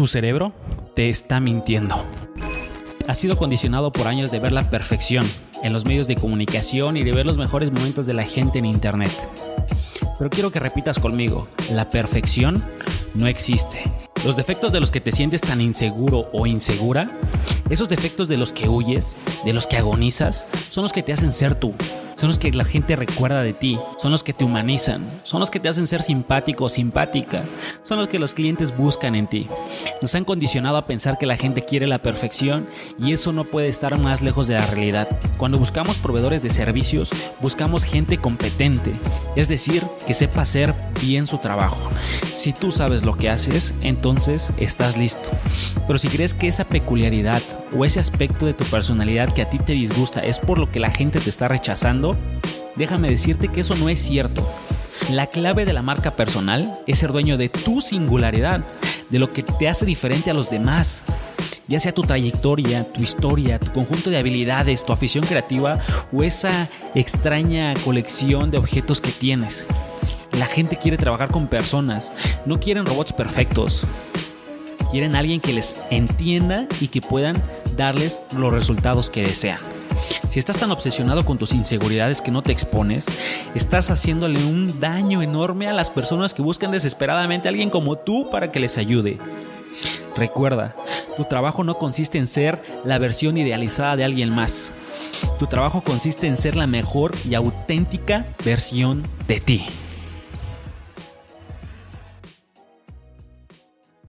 Tu cerebro te está mintiendo. Has sido condicionado por años de ver la perfección en los medios de comunicación y de ver los mejores momentos de la gente en Internet. Pero quiero que repitas conmigo, la perfección no existe. Los defectos de los que te sientes tan inseguro o insegura, esos defectos de los que huyes, de los que agonizas, son los que te hacen ser tú, son los que la gente recuerda de ti, son los que te humanizan, son los que te hacen ser simpático o simpática, son los que los clientes buscan en ti. Nos han condicionado a pensar que la gente quiere la perfección y eso no puede estar más lejos de la realidad. Cuando buscamos proveedores de servicios, buscamos gente competente, es decir, que sepa hacer bien su trabajo. Si tú sabes lo que haces, entonces estás listo. Pero si crees que esa peculiaridad o ese aspecto de tu personalidad que a ti te disgusta es por lo que la gente te está rechazando, déjame decirte que eso no es cierto. La clave de la marca personal es ser dueño de tu singularidad, de lo que te hace diferente a los demás. Ya sea tu trayectoria, tu historia, tu conjunto de habilidades, tu afición creativa o esa extraña colección de objetos que tienes. La gente quiere trabajar con personas, no quieren robots perfectos. Quieren alguien que les entienda y que puedan darles los resultados que desean. Si estás tan obsesionado con tus inseguridades que no te expones, estás haciéndole un daño enorme a las personas que buscan desesperadamente a alguien como tú para que les ayude. Recuerda, tu trabajo no consiste en ser la versión idealizada de alguien más. Tu trabajo consiste en ser la mejor y auténtica versión de ti.